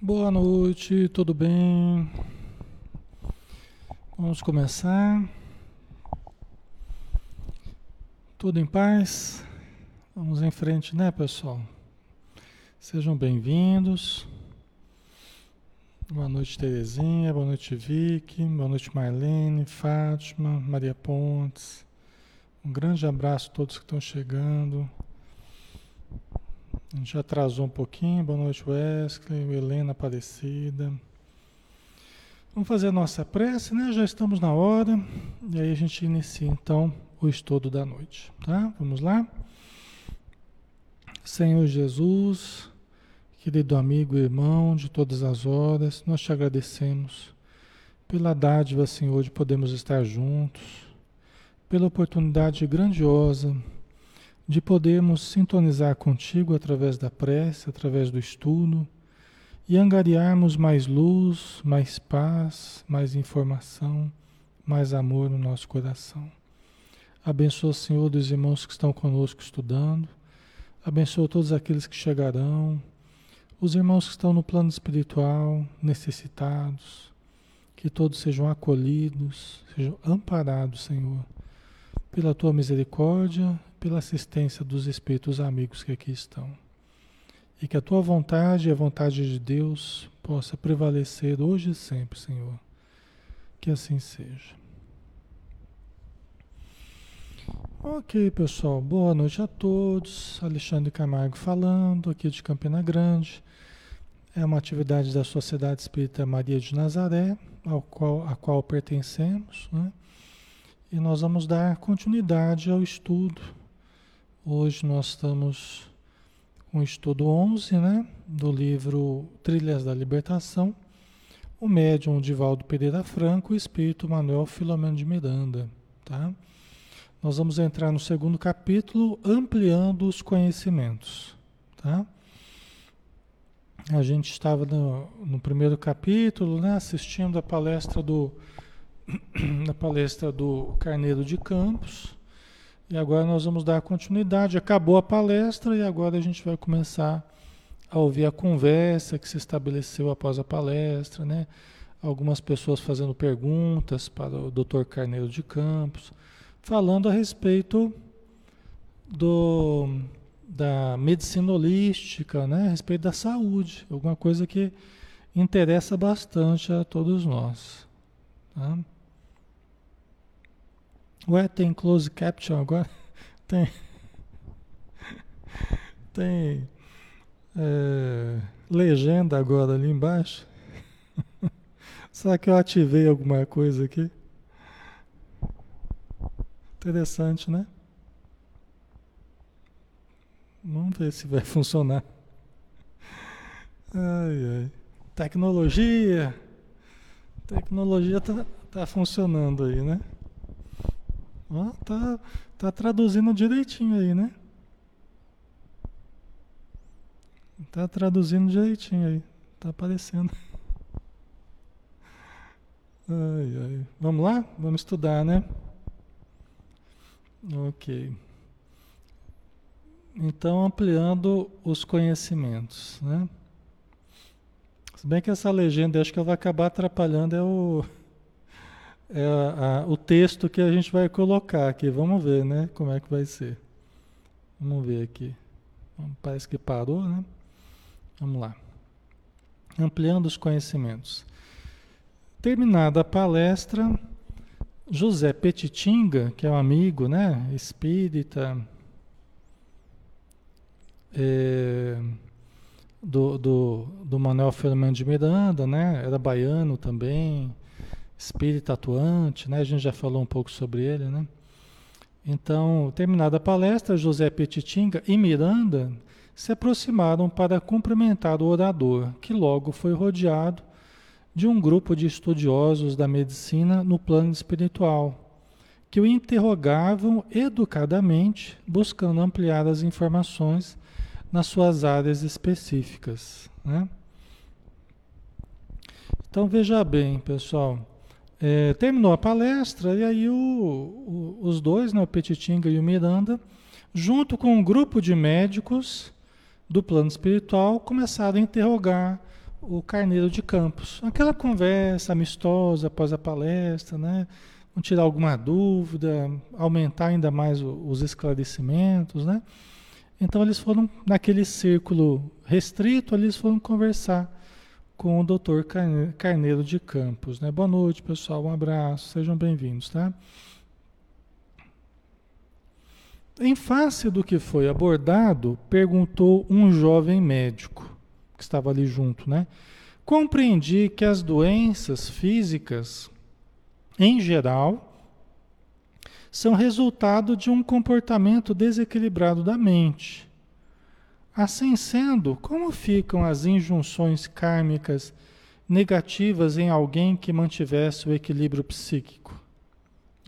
Boa noite, tudo bem? Vamos começar. Tudo em paz? Vamos em frente, né, pessoal? Sejam bem-vindos. Boa noite, Terezinha. Boa noite, Vicky. Boa noite, Marlene, Fátima, Maria Pontes. Um grande abraço a todos que estão chegando. A gente atrasou um pouquinho. Boa noite, Wesley, Helena Aparecida. Vamos fazer a nossa prece, né? Já estamos na hora. E aí a gente inicia então o estudo da noite, tá? Vamos lá? Senhor Jesus, querido amigo e irmão de todas as horas, nós te agradecemos pela dádiva, Senhor, de podermos estar juntos, pela oportunidade grandiosa de podermos sintonizar contigo através da prece, através do estudo e angariarmos mais luz, mais paz, mais informação, mais amor no nosso coração. Abençoa, Senhor, dos irmãos que estão conosco estudando, abençoa todos aqueles que chegarão, os irmãos que estão no plano espiritual, necessitados, que todos sejam acolhidos, sejam amparados, Senhor, pela tua misericórdia pela assistência dos espíritos amigos que aqui estão. E que a tua vontade e a vontade de Deus possa prevalecer hoje e sempre, Senhor. Que assim seja. Ok, pessoal. Boa noite a todos. Alexandre Camargo falando, aqui de Campina Grande. É uma atividade da Sociedade Espírita Maria de Nazaré, ao qual, a qual pertencemos, né? E nós vamos dar continuidade ao estudo Hoje nós estamos com o estudo 11, né, do livro Trilhas da Libertação, o médium Divaldo Pereira Franco e o espírito Manuel Filomeno de Miranda, tá? Nós vamos entrar no segundo capítulo, ampliando os conhecimentos, tá? A gente estava no, no primeiro capítulo, né, assistindo a palestra do a palestra do Carneiro de Campos, e agora nós vamos dar continuidade. Acabou a palestra e agora a gente vai começar a ouvir a conversa que se estabeleceu após a palestra, né? Algumas pessoas fazendo perguntas para o Dr. Carneiro de Campos, falando a respeito do, da medicina holística, né? a respeito da saúde, alguma coisa que interessa bastante a todos nós. Tá? Ué, tem close caption agora? Tem. Tem é, legenda agora ali embaixo? Será que eu ativei alguma coisa aqui? Interessante, né? Vamos ver se vai funcionar. Ai, ai. Tecnologia. Tecnologia tá, tá funcionando aí, né? Ó, tá, tá traduzindo direitinho aí, né? Tá traduzindo direitinho aí. Tá aparecendo. Ai, ai. Vamos lá? Vamos estudar, né? Ok. Então, ampliando os conhecimentos, né? Se bem que essa legenda, acho que ela vai acabar atrapalhando é o é a, a, o texto que a gente vai colocar aqui. Vamos ver, né? Como é que vai ser. Vamos ver aqui. Parece que parou, né? Vamos lá. Ampliando os conhecimentos. Terminada a palestra, José Petitinga, que é um amigo, né? Espírita, é, do, do, do Manuel Fernando de Miranda, né? Era baiano também espírita atuante, né? A gente já falou um pouco sobre ele, né? Então, terminada a palestra, José Petitinga e Miranda se aproximaram para cumprimentar o orador, que logo foi rodeado de um grupo de estudiosos da medicina no plano espiritual, que o interrogavam educadamente, buscando ampliar as informações nas suas áreas específicas. Né? Então veja bem, pessoal. É, terminou a palestra e aí o, o, os dois, né, o Petitinga e o Miranda, junto com um grupo de médicos do plano espiritual, começaram a interrogar o Carneiro de Campos. Aquela conversa amistosa após a palestra, né? Tirar alguma dúvida, aumentar ainda mais os esclarecimentos, né? Então eles foram naquele círculo restrito, eles foram conversar com o Dr. Carneiro de Campos, né? Boa noite, pessoal, um abraço, sejam bem-vindos, tá? Em face do que foi abordado, perguntou um jovem médico que estava ali junto, né? Compreendi que as doenças físicas, em geral, são resultado de um comportamento desequilibrado da mente. Assim sendo, como ficam as injunções kármicas negativas em alguém que mantivesse o equilíbrio psíquico?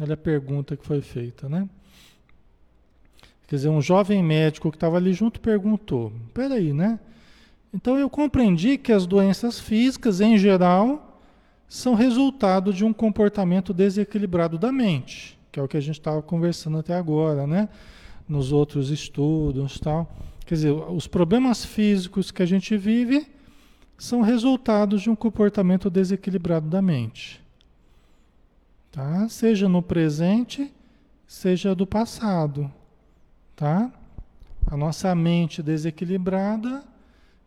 Olha a pergunta que foi feita, né? Quer dizer, um jovem médico que estava ali junto perguntou: peraí, né? Então eu compreendi que as doenças físicas, em geral, são resultado de um comportamento desequilibrado da mente, que é o que a gente estava conversando até agora, né? Nos outros estudos tal. Quer dizer, os problemas físicos que a gente vive são resultados de um comportamento desequilibrado da mente. Tá? Seja no presente, seja do passado tá? A nossa mente desequilibrada,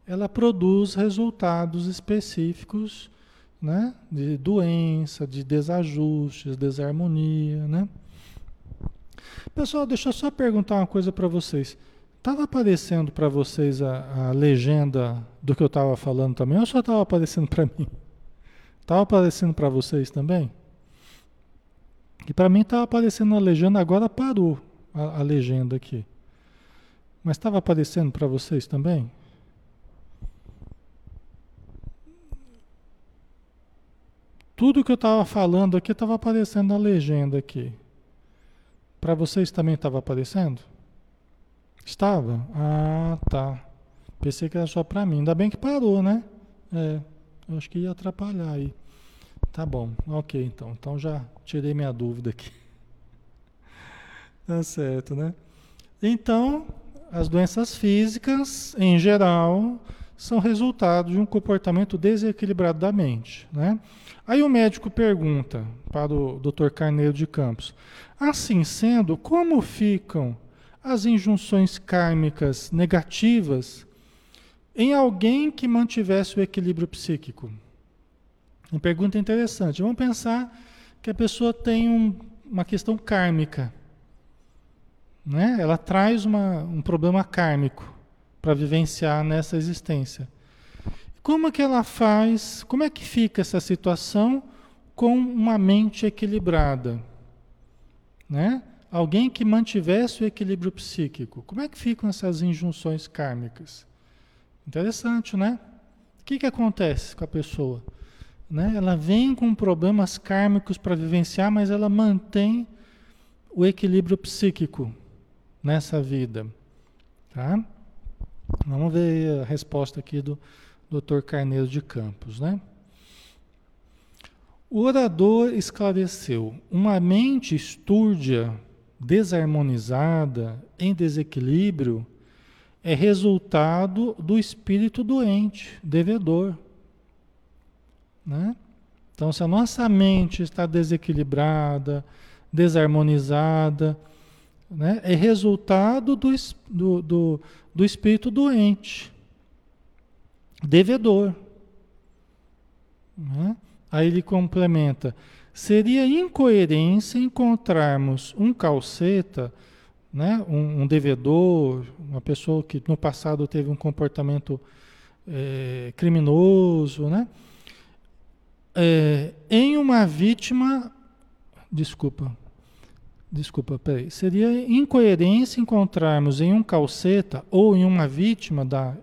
ela produz resultados específicos, né? De doença, de desajustes, desarmonia, né? Pessoal, deixa eu só perguntar uma coisa para vocês. Estava aparecendo para vocês a, a, legenda do que eu estava falando também, ou só estava aparecendo para mim? Estava aparecendo para vocês também? E para mim estava aparecendo a legenda, agora parou a, a legenda aqui. Mas estava aparecendo para vocês também? Tudo que eu estava falando aqui estava aparecendo na legenda aqui. Para vocês também estava aparecendo? Estava? Ah, tá. Pensei que era só para mim. Ainda bem que parou, né? É, eu acho que ia atrapalhar aí. Tá bom, ok então. Então já tirei minha dúvida aqui. Tá certo, né? Então, as doenças físicas, em geral, são resultado de um comportamento desequilibrado da mente, né? Aí o médico pergunta para o Dr. Carneiro de Campos: assim sendo, como ficam as injunções kármicas negativas em alguém que mantivesse o equilíbrio psíquico? Uma pergunta interessante. Vamos pensar que a pessoa tem um, uma questão kármica né? Ela traz uma, um problema kármico para vivenciar nessa existência. Como é que ela faz? Como é que fica essa situação com uma mente equilibrada? Né? Alguém que mantivesse o equilíbrio psíquico. Como é que ficam essas injunções kármicas? Interessante, né? O que, que acontece com a pessoa? Né? Ela vem com problemas kármicos para vivenciar, mas ela mantém o equilíbrio psíquico nessa vida. Tá? Vamos ver a resposta aqui do Dr. Carneiro de Campos, né? O orador esclareceu: uma mente estúrdia, desarmonizada, em desequilíbrio, é resultado do espírito doente, devedor. Né? Então, se a nossa mente está desequilibrada, desarmonizada, né, é resultado do, do, do, do espírito doente, devedor. Né? Aí ele complementa: seria incoerência encontrarmos um calceta, né, um, um, devedor, uma pessoa que no passado teve um comportamento é, criminoso, né, é, em uma vítima, desculpa, Desculpa, peraí. Seria incoerência encontrarmos em um calceta ou em uma vítima da,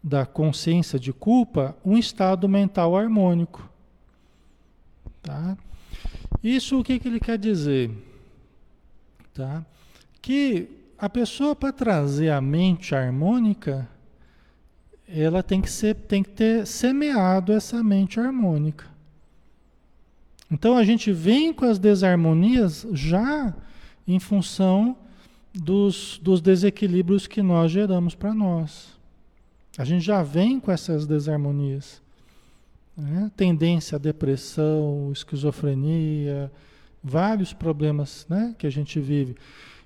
da consciência de culpa um estado mental harmônico. Tá? Isso o que, que ele quer dizer? Tá? Que a pessoa para trazer a mente harmônica, ela tem que, ser, tem que ter semeado essa mente harmônica. Então a gente vem com as desarmonias já em função dos, dos desequilíbrios que nós geramos para nós. A gente já vem com essas desarmonias. Né? tendência à depressão, esquizofrenia, vários problemas né, que a gente vive,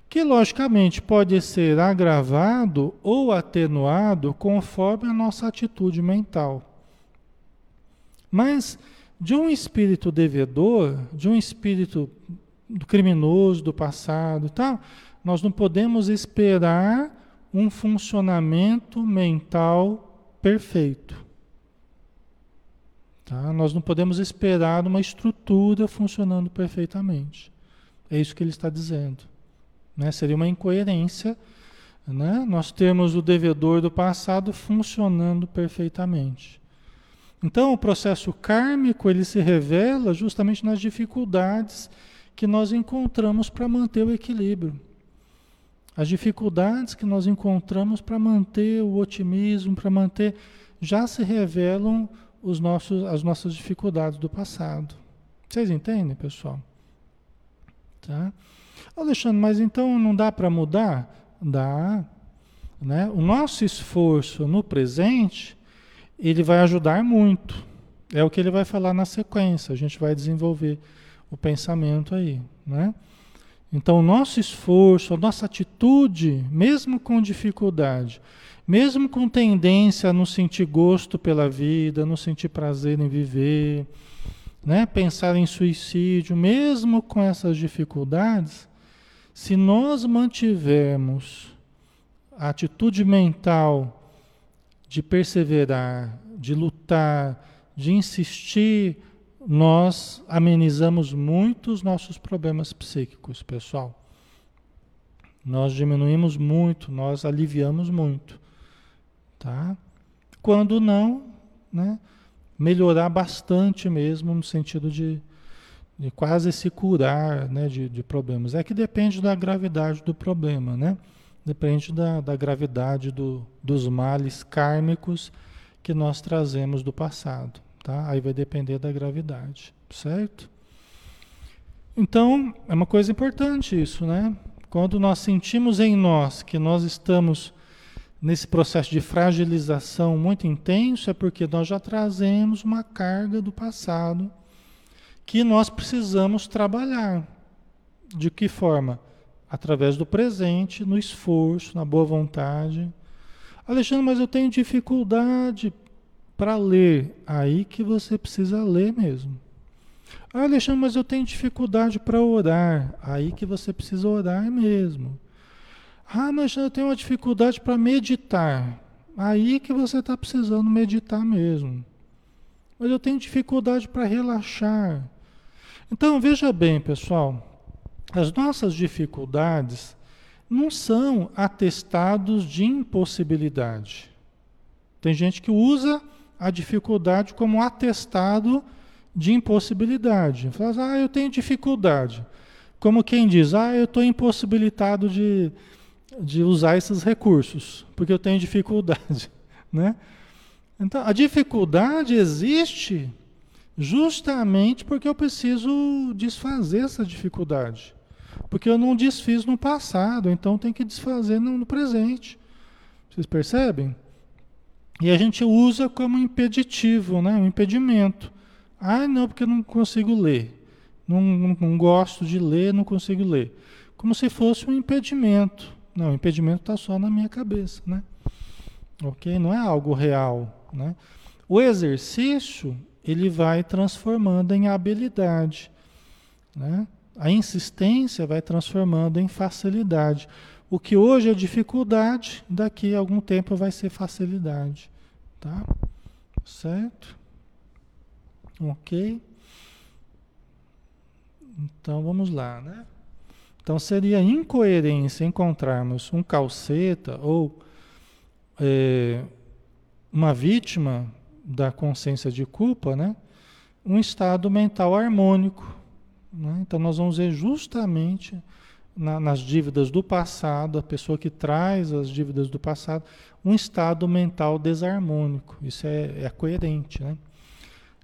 que logicamente pode ser agravado ou atenuado conforme a nossa atitude mental. Mas de um espírito devedor, de um espírito criminoso do passado e tal, nós não podemos esperar um funcionamento mental perfeito. Tá? Nós não podemos esperar uma estrutura funcionando perfeitamente. É isso que ele está dizendo. Né? Seria uma incoerência né? nós termos o devedor do passado funcionando perfeitamente. Então, o processo kármico ele se revela justamente nas dificuldades que nós encontramos para manter o equilíbrio. As dificuldades que nós encontramos para manter o otimismo, para manter, já se revelam os nossos, as nossas dificuldades do passado. Vocês entendem, pessoal? Tá? Alexandre, mas então não dá para mudar? Dá. Né? O nosso esforço no presente, ele vai ajudar muito. É o que ele vai falar na sequência. A gente vai desenvolver o pensamento aí. Né? Então, o nosso esforço, a nossa atitude, mesmo com dificuldade, mesmo com tendência a não sentir gosto pela vida, não sentir prazer em viver, né? pensar em suicídio, mesmo com essas dificuldades, se nós mantivermos a atitude mental de perseverar, de lutar, de insistir, nós amenizamos muito os nossos problemas psíquicos, pessoal. Nós diminuímos muito, nós aliviamos muito. Tá? Quando não, né, melhorar bastante mesmo, no sentido de, de quase se curar né, de, de, problemas. É que depende da gravidade do problema, né? Depende da, da gravidade do, dos males kármicos que nós trazemos do passado. Tá? Aí vai depender da gravidade, certo? Então, é uma coisa importante isso, né? Quando nós sentimos em nós que nós estamos nesse processo de fragilização muito intenso é porque nós já trazemos uma carga do passado que nós precisamos trabalhar. De que forma? Através do presente, no esforço, na boa vontade. Alexandre, mas eu tenho dificuldade para ler. Aí que você precisa ler mesmo. Ah, Alexandre, mas eu tenho dificuldade para orar. Aí que você precisa orar mesmo. Ah, mas eu tenho uma dificuldade para meditar. Aí que você está precisando meditar mesmo. Mas eu tenho dificuldade para relaxar. Então veja bem, pessoal, as nossas dificuldades não são atestados de impossibilidade. Tem gente que usa a dificuldade como atestado de impossibilidade. Fala, ah, eu tenho dificuldade. Como quem diz, ah, eu estou impossibilitado de, de usar esses recursos, porque eu tenho dificuldade, né? Então, a dificuldade existe justamente porque eu preciso desfazer essa dificuldade. Porque eu não desfiz no passado, então tem que desfazer no, presente. Vocês percebem? E a gente usa como impeditivo, né? um impedimento. Ah, não, porque eu não consigo ler. Não, não, não gosto de ler, não consigo ler. Como se fosse um impedimento. Não, o impedimento está só na minha cabeça, né? Ok? Não é algo real, né? O exercício, ele vai transformando em habilidade, né? A insistência vai transformando em facilidade. O que hoje é dificuldade, daqui a algum tempo vai ser facilidade, tá? Certo? Ok? Então vamos lá, né? Então seria incoerência encontrarmos um calceta ou é, uma vítima da consciência de culpa, né? um estado mental harmônico. Né? Então nós vamos ver justamente na, nas dívidas do passado, a pessoa que traz as dívidas do passado, um estado mental desarmônico. Isso é, é coerente. Né?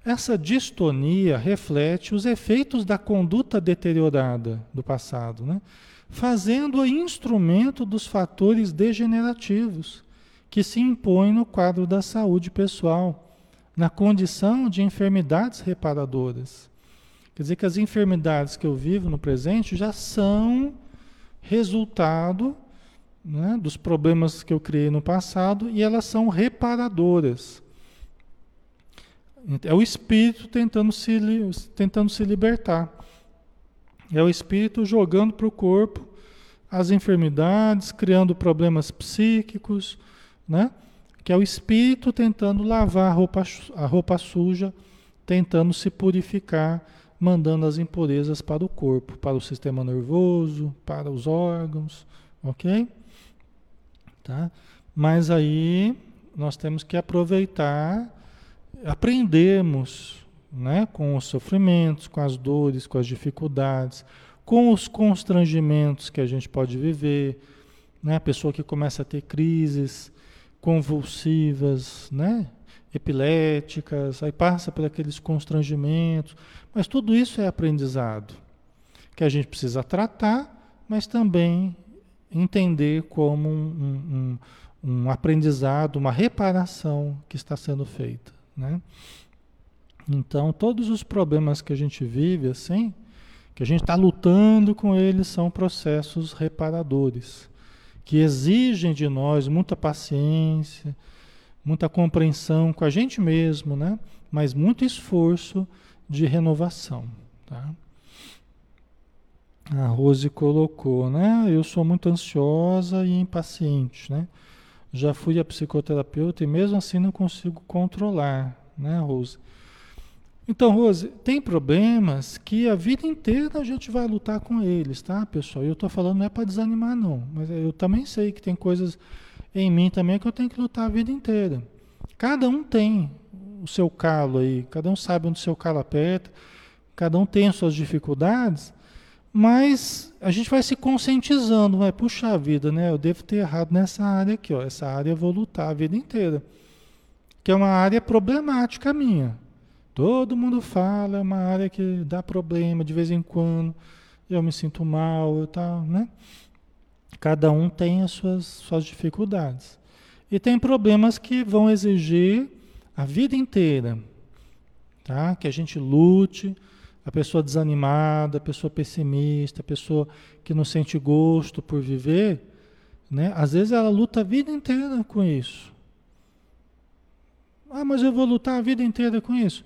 Essa distonia reflete os efeitos da conduta deteriorada do passado, né? fazendo-a instrumento dos fatores degenerativos que se impõem no quadro da saúde pessoal, na condição de enfermidades reparadoras. Quer dizer que as enfermidades que eu vivo no presente já são resultado né, dos problemas que eu criei no passado e elas são reparadoras. É o espírito tentando se, tentando se libertar. É o espírito jogando para o corpo as enfermidades, criando problemas psíquicos, né? que é o espírito tentando lavar a roupa, a roupa suja, tentando se purificar, mandando as impurezas para o corpo, para o sistema nervoso, para os órgãos, ok? Tá? Mas aí nós temos que aproveitar, aprendermos né, com os sofrimentos, com as dores, com as dificuldades, com os constrangimentos que a gente pode viver, né? A pessoa que começa a ter crises convulsivas, né? Epiléticas, aí passa por aqueles constrangimentos, mas tudo isso é aprendizado que a gente precisa tratar, mas também entender como um, um, um aprendizado, uma reparação que está sendo feita, né? Então, todos os problemas que a gente vive assim, que a gente está lutando com eles, são processos reparadores, que exigem de nós muita paciência, muita compreensão com a gente mesmo, né? Mas muito esforço de renovação, tá? A Rose colocou, né? Eu sou muito ansiosa e impaciente, né? Já fui a psicoterapeuta e mesmo assim não consigo controlar, né, Rose? Então, Rose, tem problemas que a vida inteira a gente vai lutar com eles, tá, pessoal? Eu estou falando não é para desanimar, não, mas eu também sei que tem coisas em mim também que eu tenho que lutar a vida inteira. Cada um tem o seu calo aí, cada um sabe onde o seu calo aperta, cada um tem as suas dificuldades, mas a gente vai se conscientizando, vai puxar a vida, né? Eu devo ter errado nessa área aqui, ó. Essa área eu vou lutar a vida inteira. Que é uma área problemática minha. Todo mundo fala, é uma área que dá problema de vez em quando, eu me sinto mal e tal, né? Cada um tem as suas, suas dificuldades. E tem problemas que vão exigir a vida inteira, tá? Que a gente lute, a pessoa desanimada, a pessoa pessimista, a pessoa que não sente gosto por viver, né? Às vezes ela luta a vida inteira com isso. Ah, mas eu vou lutar a vida inteira com isso.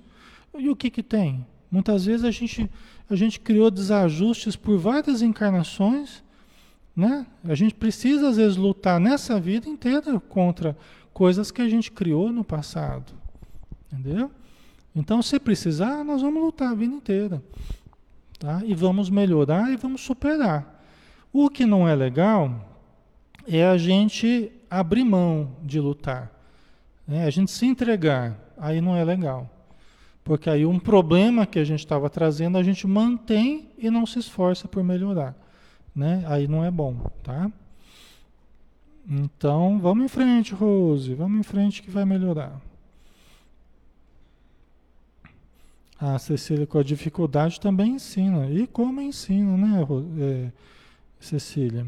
E o que que tem? Muitas vezes a gente, a gente criou desajustes por várias encarnações, né? A gente precisa às vezes lutar nessa vida inteira contra coisas que a gente criou no passado, entendeu? Então, se precisar, nós vamos lutar a vida inteira, tá? E vamos melhorar e vamos superar. O que não é legal é a gente abrir mão de lutar, né? A gente se entregar, aí não é legal. Porque aí um problema que a gente estava trazendo, a gente mantém e não se esforça por melhorar. Né? Aí não é bom, tá? Então, vamos em frente, Rose. Vamos em frente que vai melhorar. A Cecília com a dificuldade também ensina. E como ensina, né, é, Cecília?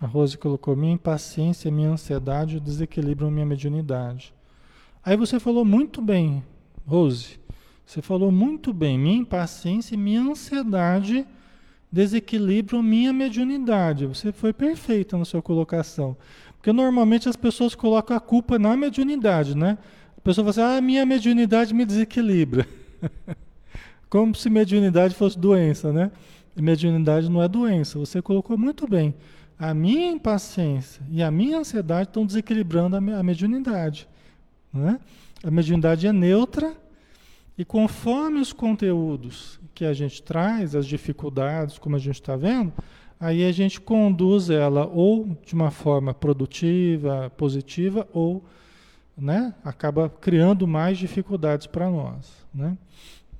A Rose colocou: minha impaciência, minha ansiedade desequilibram minha mediunidade. Aí você falou muito bem, Rose. Você falou muito bem. Minha impaciência e minha ansiedade desequilibram minha mediunidade. Você foi perfeita na sua colocação. Porque normalmente as pessoas colocam a culpa na mediunidade, né? A pessoa fala assim, ah, minha mediunidade me desequilibra. Como se mediunidade fosse doença, né? E mediunidade não é doença. Você colocou muito bem. A minha impaciência e a minha ansiedade estão desequilibrando a mediunidade. Né? A mediunidade é neutra e conforme os conteúdos que a gente traz, as dificuldades, como a gente está vendo, aí a gente conduz ela ou de uma forma produtiva, positiva, ou né, acaba criando mais dificuldades para nós. Né?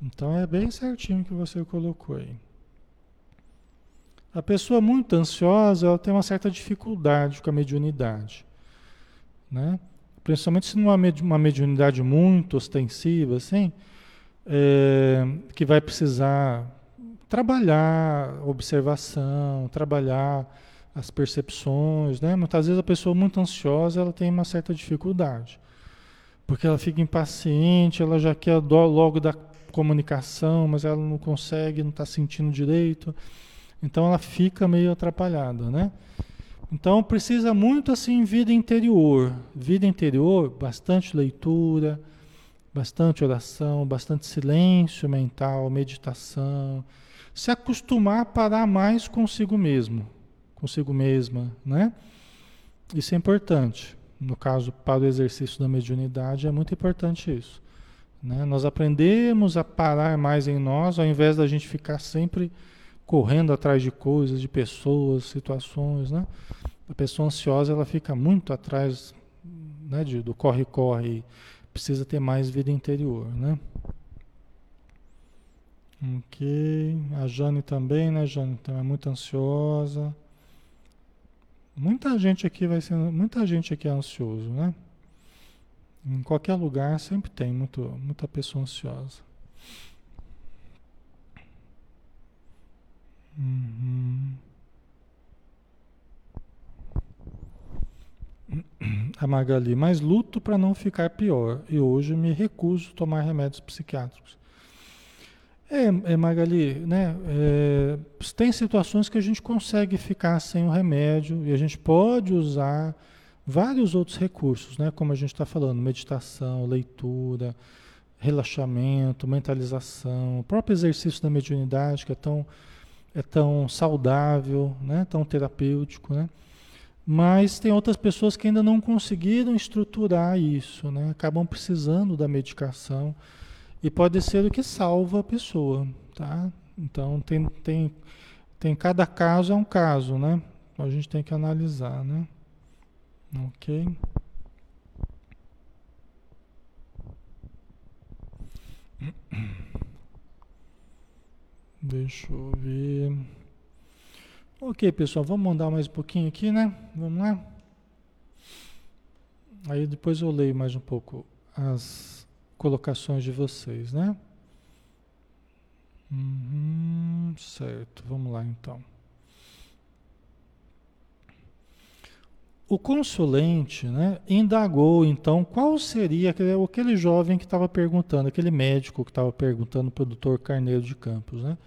Então é bem certinho que você colocou aí. A pessoa muito ansiosa, ela tem uma certa dificuldade com a mediunidade. Né? principalmente se numa uma mediunidade muito ostensiva, assim, é, que vai precisar trabalhar observação, trabalhar as percepções, né? Muitas vezes a pessoa muito ansiosa, ela tem uma certa dificuldade. Porque ela fica impaciente, ela já quer logo da comunicação, mas ela não consegue, não está sentindo direito. Então ela fica meio atrapalhada, né? Então precisa muito assim vida interior, vida interior, bastante leitura, bastante oração, bastante silêncio mental, meditação, se acostumar a parar mais consigo mesmo, consigo mesma, né? Isso é importante. No caso, para o exercício da mediunidade, é muito importante isso. Né? Nós aprendemos a parar mais em nós, ao invés da gente ficar sempre correndo atrás de coisas, de pessoas, situações, né? A pessoa ansiosa ela fica muito atrás né, de, do corre-corre, precisa ter mais vida interior, né? Ok, a Jane também, né, Jane? Então é muito ansiosa. Muita gente aqui vai ser, muita gente aqui é ansioso, né? Em qualquer lugar sempre tem muito, muita pessoa ansiosa. Uhum. A Magali, mas luto para não ficar pior e hoje me recuso a tomar remédios psiquiátricos. É, é Magali, né? É, tem situações que a gente consegue ficar sem o remédio e a gente pode usar vários outros recursos, né? Como a gente está falando, meditação, leitura, relaxamento, mentalização, o próprio exercício da mediunidade que é tão é tão saudável, né? Tão terapêutico, né? Mas tem outras pessoas que ainda não conseguiram estruturar isso, né? Acabam precisando da medicação e pode ser o que salva a pessoa, tá? Então tem, tem, tem cada caso é um caso, né? A gente tem que analisar, né? Ok. Deixa eu ver. Ok, pessoal, vamos mandar mais um pouquinho aqui, né? Vamos lá? Aí depois eu leio mais um pouco as colocações de vocês, né? Uhum, certo, vamos lá então. O consulente né, indagou então qual seria aquele, aquele jovem que estava perguntando, aquele médico que estava perguntando para o doutor Carneiro de Campos, né?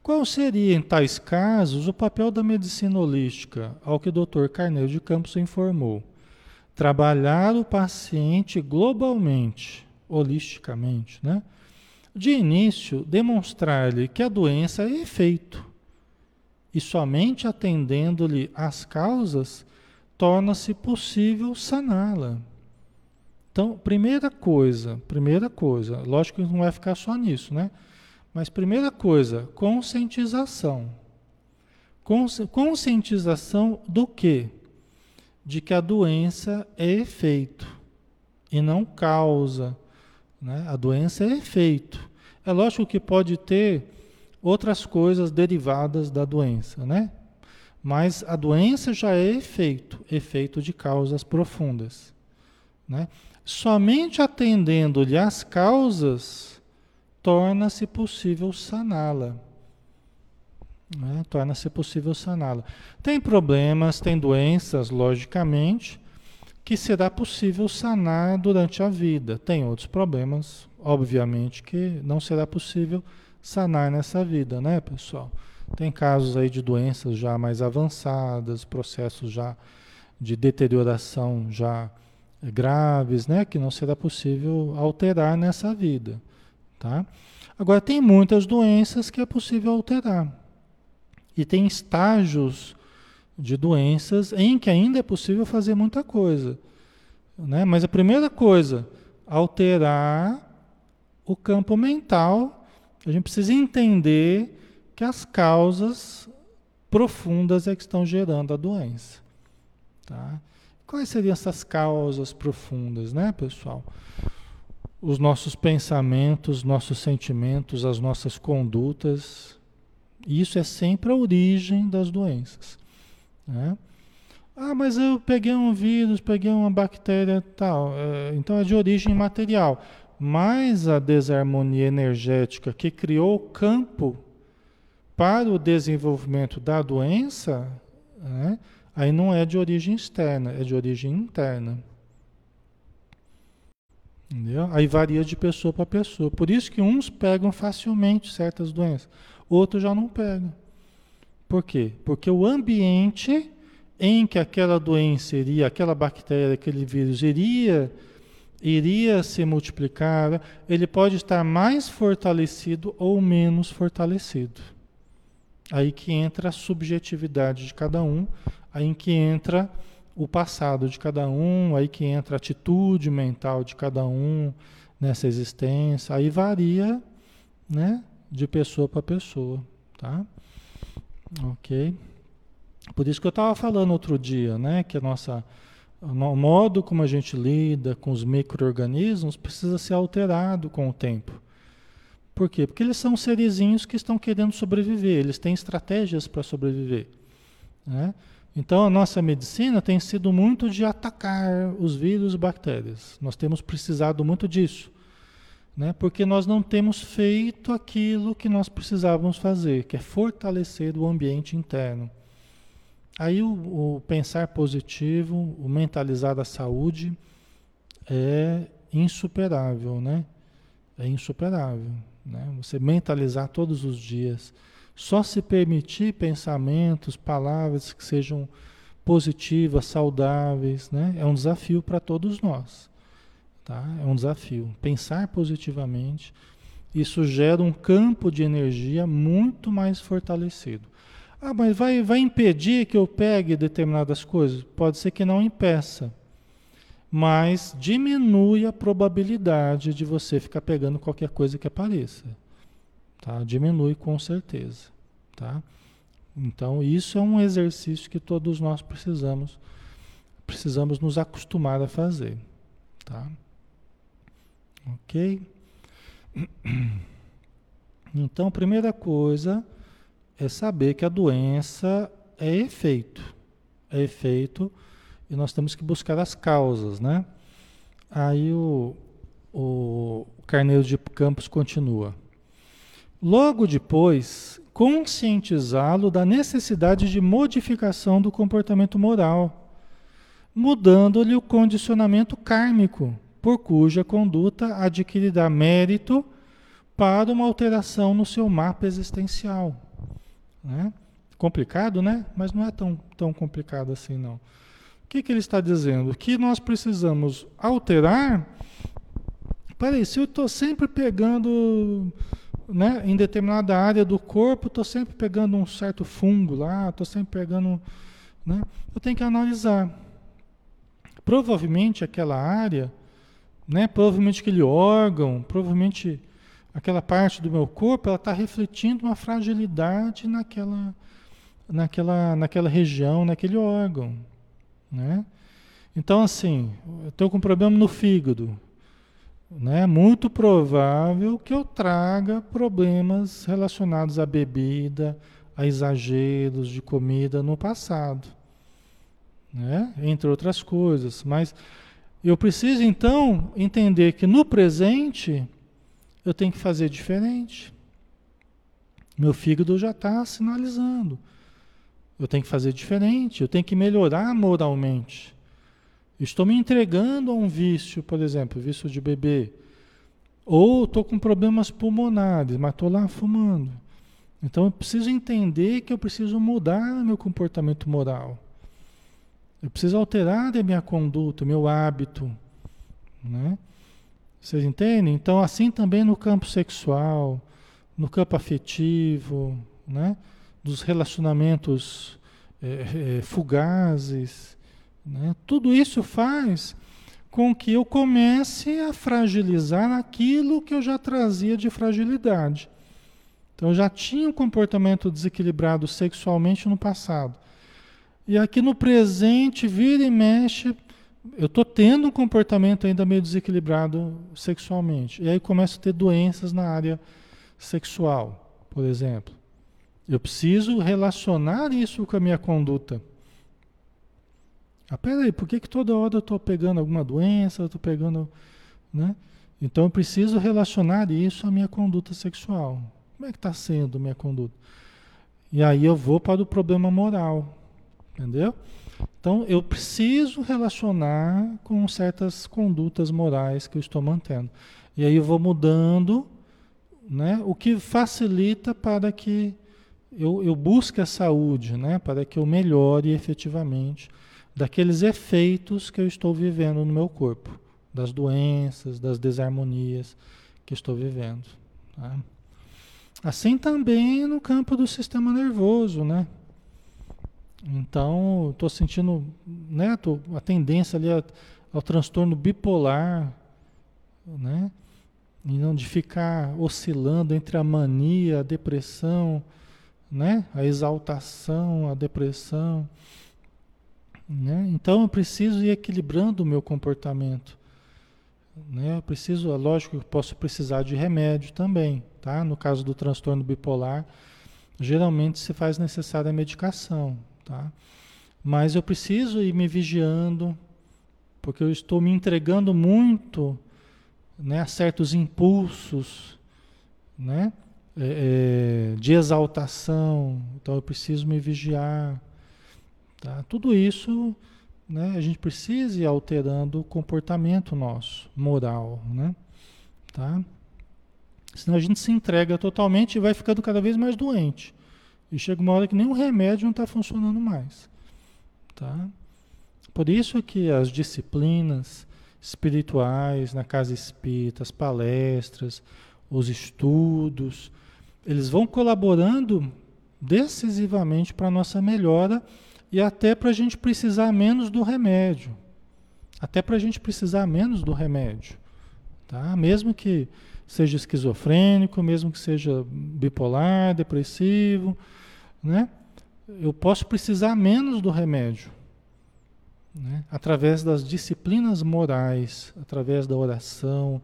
Qual seria, em tais casos, o papel da medicina holística, ao que o Dr. Carneiro de Campos informou? Trabalhar o paciente globalmente, holisticamente, né? De início, demonstrar-lhe que a doença é efeito, e somente atendendo-lhe as causas, torna-se possível saná-la. Então, primeira coisa, primeira coisa, lógico que não vai ficar só nisso, né? Mas primeira coisa, conscientização. Conscientização do quê? De que a doença é efeito e não causa. Né? A doença é efeito. É lógico que pode ter outras coisas derivadas da doença, né? Mas a doença já é efeito, efeito de causas profundas. Né? Somente atendendo-lhe as causas torna-se possível saná-la. Né? Torna-se possível saná-la. Tem problemas, tem doenças, logicamente, que será possível sanar durante a vida. Tem outros problemas, obviamente, que não será possível sanar nessa vida, né, pessoal? Tem casos aí de doenças já mais avançadas, processos já de deterioração já graves, né, que não será possível alterar nessa vida. Tá? Agora, tem muitas doenças que é possível alterar. E tem estágios de doenças em que ainda é possível fazer muita coisa. Né? Mas a primeira coisa, alterar o campo mental, a gente precisa entender que as causas profundas é que estão gerando a doença. Tá? Quais seriam essas causas profundas, né, pessoal? os nossos pensamentos, nossos sentimentos, as nossas condutas. Isso é sempre a origem das doenças. Né? Ah, mas eu peguei um vírus, peguei uma bactéria tal. É, então é de origem material. Mas a desarmonia energética que criou o campo para o desenvolvimento da doença, né? aí não é de origem externa, é de origem interna. Entendeu? Aí varia de pessoa para pessoa. Por isso que uns pegam facilmente certas doenças, outros já não pegam. Por quê? Porque o ambiente em que aquela doença iria, aquela bactéria, aquele vírus iria iria se multiplicar, ele pode estar mais fortalecido ou menos fortalecido. Aí que entra a subjetividade de cada um, aí que entra o passado de cada um, aí que entra a atitude mental de cada um nessa existência, aí varia, né, de pessoa para pessoa, tá? OK? Por isso que eu estava falando outro dia, né, que a nossa o modo como a gente lida com os micro-organismos precisa ser alterado com o tempo. Por quê? Porque eles são serizinhos que estão querendo sobreviver, eles têm estratégias para sobreviver. Né? Então a nossa medicina tem sido muito de atacar os vírus e bactérias. Nós temos precisado muito disso. Né? Porque nós não temos feito aquilo que nós precisávamos fazer, que é fortalecer o ambiente interno. Aí o, o, pensar positivo, o mentalizar a saúde é insuperável, né? É insuperável, né? Você mentalizar todos os dias, só se permitir pensamentos, palavras que sejam positivas, saudáveis, né? É um desafio para todos nós, tá? É um desafio. Pensar positivamente, isso gera um campo de energia muito mais fortalecido. Ah, mas vai, vai impedir que eu pegue determinadas coisas? Pode ser que não impeça, mas diminui a probabilidade de você ficar pegando qualquer coisa que apareça. Tá? Diminui com certeza. Tá? Então, isso é um exercício que todos nós precisamos precisamos nos acostumar a fazer. Tá? Ok? Então, primeira coisa é saber que a doença é efeito. É efeito e nós temos que buscar as causas, né? Aí o, o Carneiro de Campos continua. Logo depois, conscientizá-lo da necessidade de modificação do comportamento moral, mudando-lhe o condicionamento kármico, por cuja conduta adquirirá mérito para uma alteração no seu mapa existencial. Né? Complicado, né? Mas não é tão, tão complicado assim, não. O que, que ele está dizendo? Que nós precisamos alterar. Peraí, se eu estou sempre pegando, né, em determinada área do corpo, estou sempre pegando um certo fungo lá, estou sempre pegando. Né, eu tenho que analisar. Provavelmente aquela área, né, provavelmente aquele órgão, provavelmente aquela parte do meu corpo, ela está refletindo uma fragilidade naquela, naquela, naquela região, naquele órgão, né? Então, assim, eu estou com problema no fígado, né? Muito provável que eu traga problemas relacionados à bebida, a exageros de comida no passado, né? Entre outras coisas, mas eu preciso então entender que no presente eu tenho que fazer diferente. Meu fígado já está sinalizando. Eu tenho que fazer diferente, eu tenho que melhorar moralmente. Estou me entregando a um vício, por exemplo, vício de beber. Ou estou com problemas pulmonares, mas estou lá fumando. Então eu preciso entender que eu preciso mudar meu comportamento moral. Eu preciso alterar a minha conduta, meu hábito. Né? Vocês entendem? Então, assim também no campo sexual, no campo afetivo, né? dos relacionamentos é, é, fugazes. Né? Tudo isso faz com que eu comece a fragilizar aquilo que eu já trazia de fragilidade. Então, eu já tinha um comportamento desequilibrado sexualmente no passado. E aqui no presente, vira e mexe, eu estou tendo um comportamento ainda meio desequilibrado sexualmente. E aí começo a ter doenças na área sexual, por exemplo. Eu preciso relacionar isso com a minha conduta. Ah, peraí, por que, que toda hora eu estou pegando alguma doença, eu estou pegando. Né? Então eu preciso relacionar isso à minha conduta sexual. Como é que está sendo a minha conduta? E aí eu vou para o problema moral. Entendeu? Então, eu preciso relacionar com certas condutas morais que eu estou mantendo. E aí eu vou mudando, né? o que facilita para que eu, eu busque a saúde, né? para que eu melhore efetivamente daqueles efeitos que eu estou vivendo no meu corpo, das doenças, das desarmonias que estou vivendo. Tá? Assim também no campo do sistema nervoso, né? Então, estou sentindo né, tô, a tendência ali ao, ao transtorno bipolar, né? E não de ficar oscilando entre a mania, a depressão, né? A exaltação, a depressão. Né? Então eu preciso ir equilibrando o meu comportamento. Né? Eu preciso, é lógico que eu posso precisar de remédio também, tá? No caso do transtorno bipolar, geralmente se faz necessária a medicação, tá? Mas eu preciso ir me vigiando, porque eu estou me entregando muito né, a certos impulsos, né? É, é, de exaltação, então eu preciso me vigiar. Tá? Tudo isso né, a gente precisa ir alterando o comportamento nosso, moral. Né? Tá? Senão a gente se entrega totalmente e vai ficando cada vez mais doente. E chega uma hora que nem o remédio não está funcionando mais. Tá? Por isso que as disciplinas espirituais na casa espírita, as palestras, os estudos, eles vão colaborando decisivamente para a nossa melhora e até para a gente precisar menos do remédio. Até para a gente precisar menos do remédio. Tá? Mesmo que seja esquizofrênico, mesmo que seja bipolar, depressivo, né? eu posso precisar menos do remédio. Né? Através das disciplinas morais, através da oração,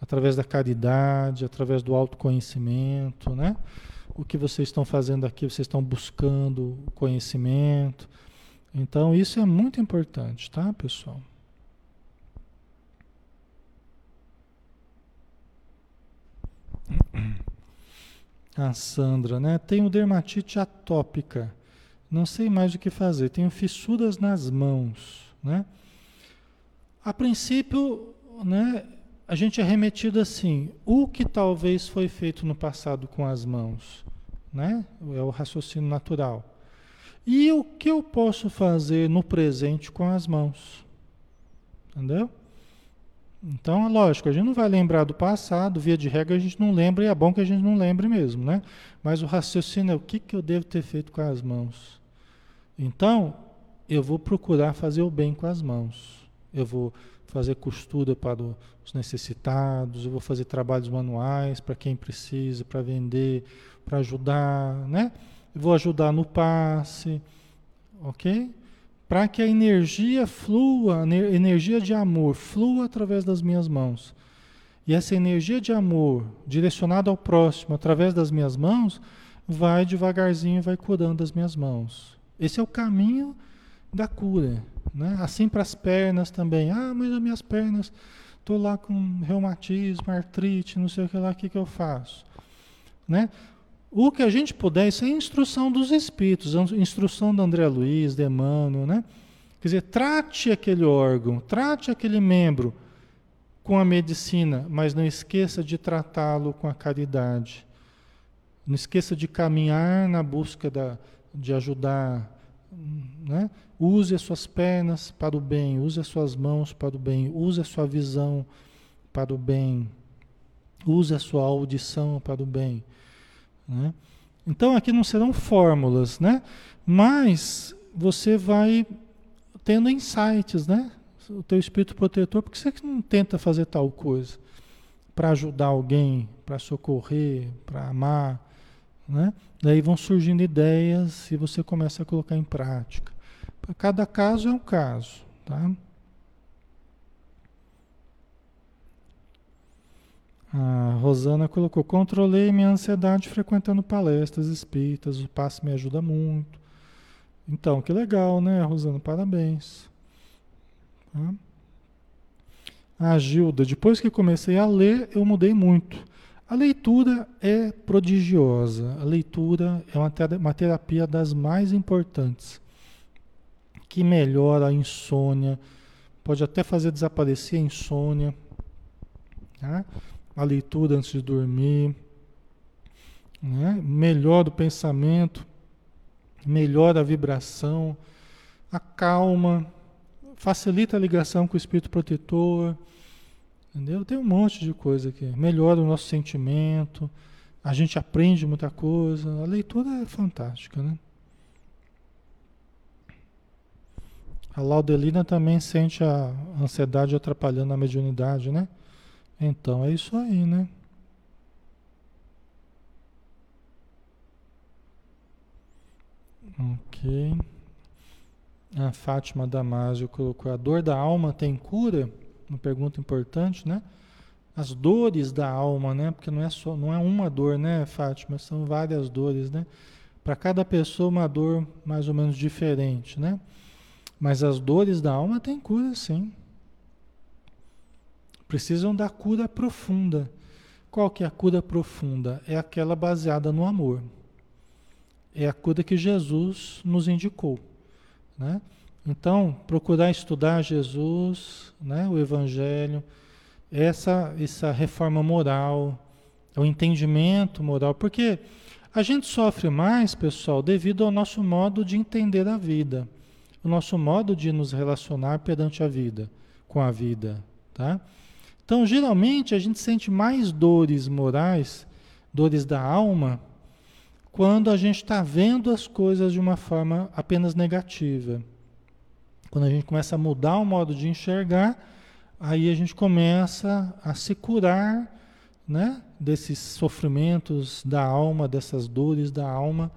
através da caridade, através do autoconhecimento, né? O que vocês estão fazendo aqui, vocês estão buscando conhecimento. Então, isso é muito importante, tá, pessoal? A Sandra, né? Tenho dermatite atópica. Não sei mais o que fazer. Tenho fissuras nas mãos, né? A princípio, né, a gente é remetido assim, o que talvez foi feito no passado com as mãos, né? É o raciocínio natural. E o que eu posso fazer no presente com as mãos? Entendeu? Então, é lógico, a gente não vai lembrar do passado, via de regra a gente não lembra, e é bom que a gente não lembre mesmo, né? Mas o raciocínio é o que, que eu devo ter feito com as mãos. Então, eu vou procurar fazer o bem com as mãos. Eu vou fazer costura para os necessitados, eu vou fazer trabalhos manuais para quem precisa, para vender, para ajudar, né? Eu vou ajudar no passe, ok? Para que a energia flua, a energia de amor flua através das minhas mãos. E essa energia de amor direcionada ao próximo através das minhas mãos vai devagarzinho vai curando as minhas mãos. Esse é o caminho da cura. Né? Assim para as pernas também. Ah, mas as minhas pernas, estou lá com reumatismo, artrite, não sei o que lá, o que, que eu faço? Né? O que a gente puder, isso é instrução dos espíritos, instrução do André Luiz, de Emmanuel, né? Quer dizer, trate aquele órgão, trate aquele membro com a medicina, mas não esqueça de tratá-lo com a caridade. Não esqueça de caminhar na busca da, de ajudar, né? Use as suas pernas para o bem, use as suas mãos para o bem, use a sua visão para o bem, use a sua audição para o bem. Né? Então aqui não serão fórmulas, né? mas você vai tendo insights, né? O teu espírito protetor, por que você não tenta fazer tal coisa? Para ajudar alguém, para socorrer, para amar, né? Daí vão surgindo ideias e você começa a colocar em prática. Cada caso é um caso, tá? A Rosana colocou: controlei minha ansiedade frequentando palestras espíritas, o passe me ajuda muito. Então, que legal, né, Rosana? Parabéns. Tá? A Gilda, depois que comecei a ler, eu mudei muito. A leitura é prodigiosa. A leitura é uma, uma terapia das mais importantes que melhora a insônia, pode até fazer desaparecer a insônia, tá? A leitura antes de dormir, né? melhora o pensamento, melhora a vibração, acalma, facilita a ligação com o espírito protetor, entendeu? Tem um monte de coisa aqui. Melhora o nosso sentimento, a gente aprende muita coisa. A leitura é fantástica, né? A Laudelina também sente a ansiedade atrapalhando a mediunidade, né? Então é isso aí, né? Ok. A Fátima Damasio colocou: a dor da alma tem cura? Uma pergunta importante, né? As dores da alma, né? Porque não é só, não é uma dor, né, Fátima? São várias dores, né? Para cada pessoa uma dor mais ou menos diferente, né? Mas as dores da alma têm cura, sim. Precisam da cura profunda. Qual que é a cura profunda? É aquela baseada no amor. É a cura que Jesus nos indicou. Né? Então, procurar estudar Jesus, né, o Evangelho, essa, essa reforma moral, o entendimento moral, porque a gente sofre mais, pessoal, devido ao nosso modo de entender a vida, o nosso modo de nos relacionar perante a vida, com a vida, tá? Então, geralmente, a gente sente mais dores morais, dores da alma, quando a gente está vendo as coisas de uma forma apenas negativa. Quando a gente começa a mudar o modo de enxergar, aí a gente começa a se curar né, desses sofrimentos da alma, dessas dores da alma.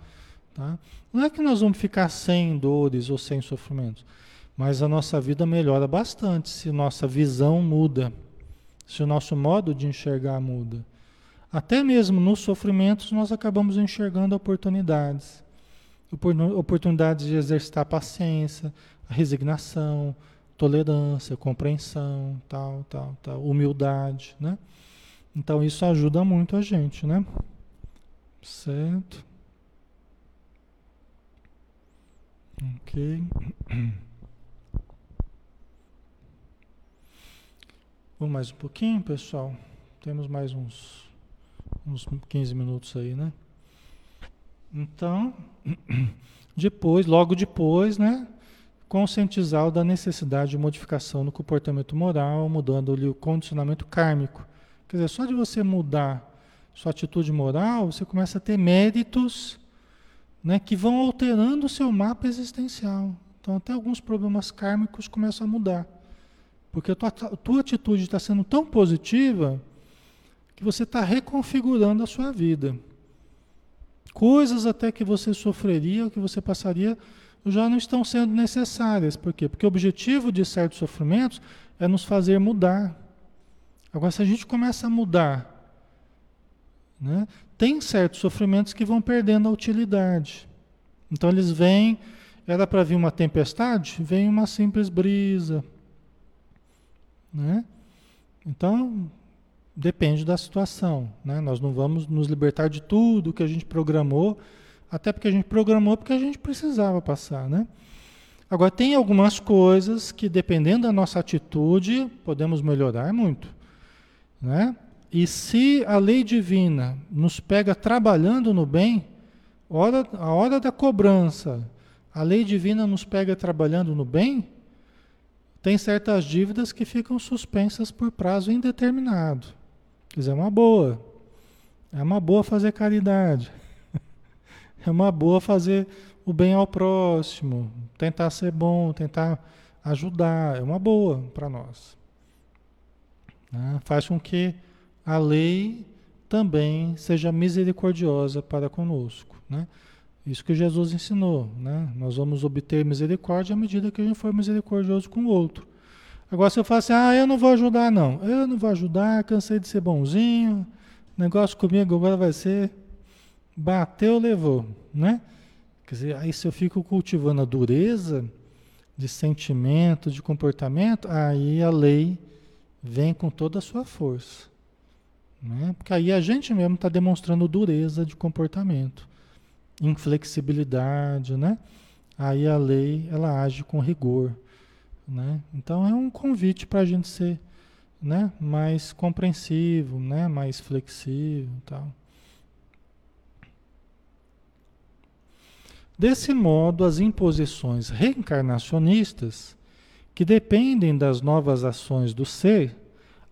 Tá? Não é que nós vamos ficar sem dores ou sem sofrimentos, mas a nossa vida melhora bastante se nossa visão muda, se o nosso modo de enxergar muda. Até mesmo nos sofrimentos nós acabamos enxergando oportunidades. Oportunidades de exercitar paciência, resignação, tolerância, compreensão, tal, tal, tal, humildade, né? Então isso ajuda muito a gente, né? Certo? Ok. Vamos mais um pouquinho, pessoal? Temos mais uns uns 15 minutos aí, né? Então, depois, logo depois, né? Conscientizar da necessidade de modificação no comportamento moral, mudando-lhe o condicionamento kármico. Quer dizer, só de você mudar sua atitude moral, você começa a ter méritos né, que vão alterando o seu mapa existencial. Então, até alguns problemas kármicos começam a mudar. Porque a tua, a tua atitude está sendo tão positiva que você está reconfigurando a sua vida. Coisas até que você sofreria, que você passaria, já não estão sendo necessárias. Por quê? Porque o objetivo de certos sofrimentos é nos fazer mudar. Agora, se a gente começa a mudar, né, tem certos sofrimentos que vão perdendo a utilidade. Então, eles vêm, era para vir uma tempestade, vem uma simples brisa. Né? Então, Depende da situação. Né? Nós não vamos nos libertar de tudo que a gente programou, até porque a gente programou porque a gente precisava passar. Né? Agora, tem algumas coisas que, dependendo da nossa atitude, podemos melhorar muito. Né? E se a lei divina nos pega trabalhando no bem, hora, a hora da cobrança, a lei divina nos pega trabalhando no bem, tem certas dívidas que ficam suspensas por prazo indeterminado. Dizer, é uma boa. É uma boa fazer caridade. É uma boa fazer o bem ao próximo, tentar ser bom, tentar ajudar. É uma boa para nós. Né? Faz com que a lei também seja misericordiosa para conosco. Né? Isso que Jesus ensinou. Né? Nós vamos obter misericórdia à medida que a gente for misericordioso com o outro. Agora, se eu falar assim, ah, eu não vou ajudar, não. Eu não vou ajudar, cansei de ser bonzinho. Negócio comigo agora vai ser bateu, levou, né? Quer dizer, aí se eu fico cultivando a dureza de sentimento, de comportamento, aí a lei vem com toda a sua força. Né? Porque aí a gente mesmo está demonstrando dureza de comportamento, inflexibilidade, né? aí a lei ela age com rigor. Né? Então é um convite para a gente ser né, mais compreensivo, né, mais flexível tal. Desse modo, as imposições reencarnacionistas, que dependem das novas ações do ser,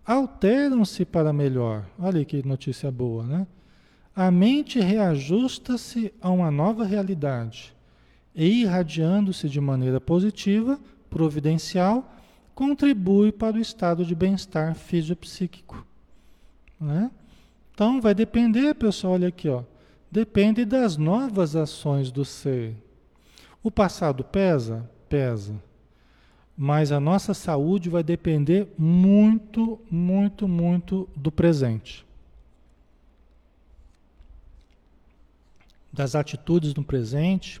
alteram-se para melhor. Olha que notícia boa, né? A mente reajusta-se a uma nova realidade e, irradiando-se de maneira positiva, providencial, contribui para o estado de bem-estar fisiopsíquico. Né? Então, vai depender, pessoal, olha aqui, ó, depende das novas ações do ser. O passado pesa? Pesa. Mas a nossa saúde vai depender muito, muito, muito do presente. Das atitudes no presente,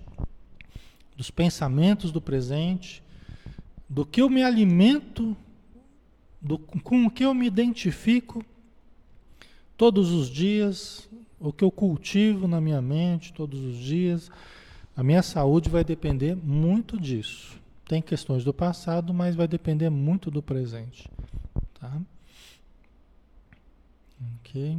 dos pensamentos do presente, do que eu me alimento, do, com o que eu me identifico todos os dias, o que eu cultivo na minha mente todos os dias, a minha saúde vai depender muito disso. Tem questões do passado, mas vai depender muito do presente. Tá? Ok.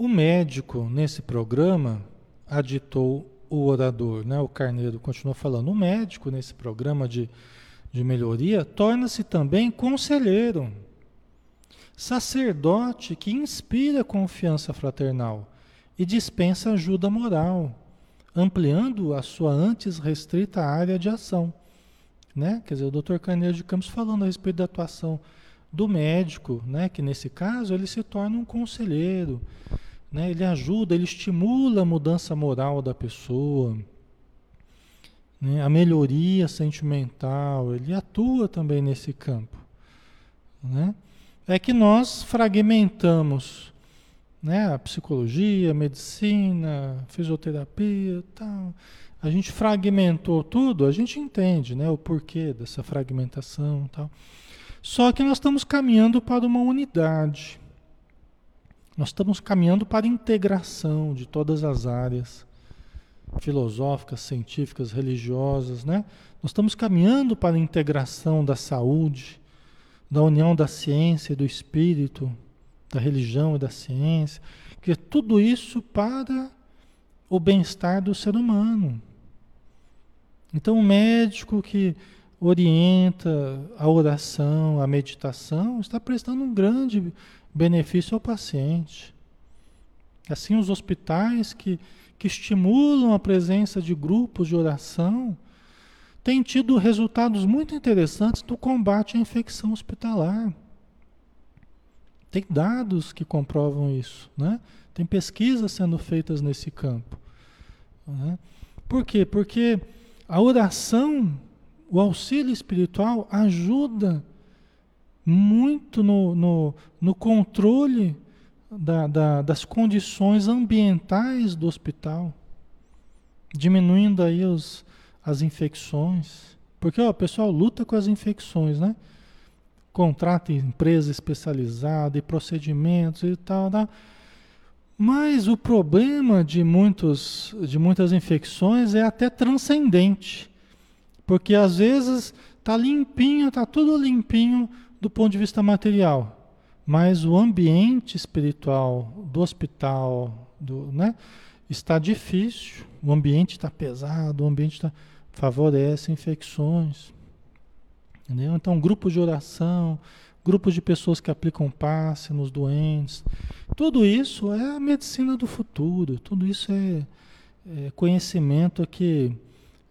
O médico, nesse programa, aditou o orador, né? o Carneiro continua falando. O médico, nesse programa de, de melhoria, torna-se também conselheiro sacerdote que inspira confiança fraternal e dispensa ajuda moral, ampliando a sua antes restrita área de ação. Né? Quer dizer, o Dr. Carneiro de Campos falando a respeito da atuação do médico, né? que nesse caso ele se torna um conselheiro, né? ele ajuda, ele estimula a mudança moral da pessoa, né? a melhoria sentimental, ele atua também nesse campo. Né? é que nós fragmentamos né, a psicologia, a medicina, a fisioterapia, tal. A gente fragmentou tudo, a gente entende, né, o porquê dessa fragmentação, tal. Só que nós estamos caminhando para uma unidade. Nós estamos caminhando para a integração de todas as áreas filosóficas, científicas, religiosas, né? Nós estamos caminhando para a integração da saúde, da união da ciência e do espírito, da religião e da ciência, que é tudo isso para o bem-estar do ser humano. Então, o médico que orienta a oração, a meditação, está prestando um grande benefício ao paciente. Assim, os hospitais que, que estimulam a presença de grupos de oração tem tido resultados muito interessantes no combate à infecção hospitalar. Tem dados que comprovam isso, né? Tem pesquisas sendo feitas nesse campo. Né? Por quê? Porque a oração, o auxílio espiritual ajuda muito no, no, no controle da, da, das condições ambientais do hospital, diminuindo aí os, as infecções. Porque ó, o pessoal luta com as infecções, né? Contrata empresa especializada e procedimentos e tal, tal. Mas o problema de, muitos, de muitas infecções é até transcendente. Porque às vezes está limpinho, está tudo limpinho do ponto de vista material. Mas o ambiente espiritual do hospital, do, né, está difícil, o ambiente está pesado, o ambiente está favorece infecções. Entendeu? Então, grupos de oração, grupos de pessoas que aplicam passe nos doentes, tudo isso é a medicina do futuro, tudo isso é, é conhecimento que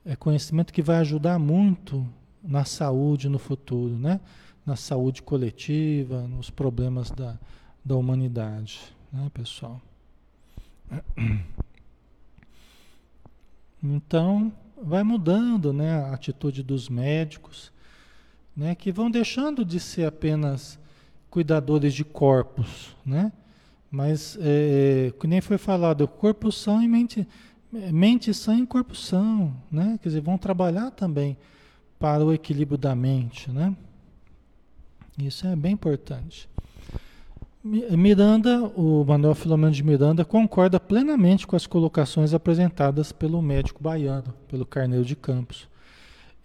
é conhecimento que vai ajudar muito na saúde no futuro, né? Na saúde coletiva, nos problemas da, da humanidade, né, pessoal? Então, vai mudando né, a atitude dos médicos, né, que vão deixando de ser apenas cuidadores de corpos, né? Mas, é, que nem foi falado, corpo são e mente, mente sã e corpo são, né? Quer dizer, vão trabalhar também para o equilíbrio da mente, né? Isso é bem importante. Miranda, o Manuel Filomeno de Miranda, concorda plenamente com as colocações apresentadas pelo médico baiano, pelo Carneiro de Campos.